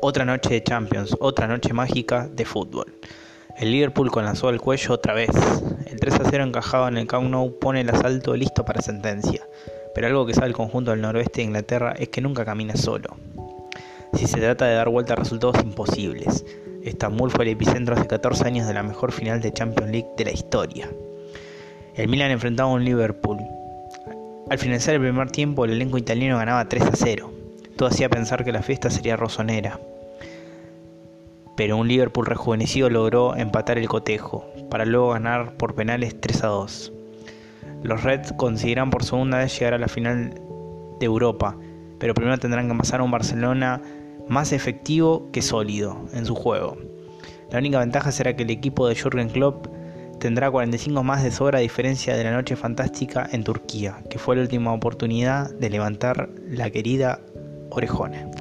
Otra noche de Champions, otra noche mágica de fútbol. El Liverpool con la soga al cuello otra vez. El 3 a 0 encajado en el Camp pone el asalto listo para sentencia. Pero algo que sabe el conjunto del noroeste de Inglaterra es que nunca camina solo. Si se trata de dar vuelta a resultados imposibles, Estambul fue el epicentro hace 14 años de la mejor final de Champions League de la historia. El Milan enfrentaba a un Liverpool. Al finalizar el primer tiempo, el elenco italiano ganaba 3 a 0 todo hacía pensar que la fiesta sería rosonera. Pero un Liverpool rejuvenecido logró empatar el cotejo, para luego ganar por penales 3 a 2. Los Reds conseguirán por segunda vez llegar a la final de Europa, pero primero tendrán que pasar a un Barcelona más efectivo que sólido en su juego. La única ventaja será que el equipo de Jürgen Klopp tendrá 45 más de sobra a diferencia de la noche fantástica en Turquía, que fue la última oportunidad de levantar la querida orejones.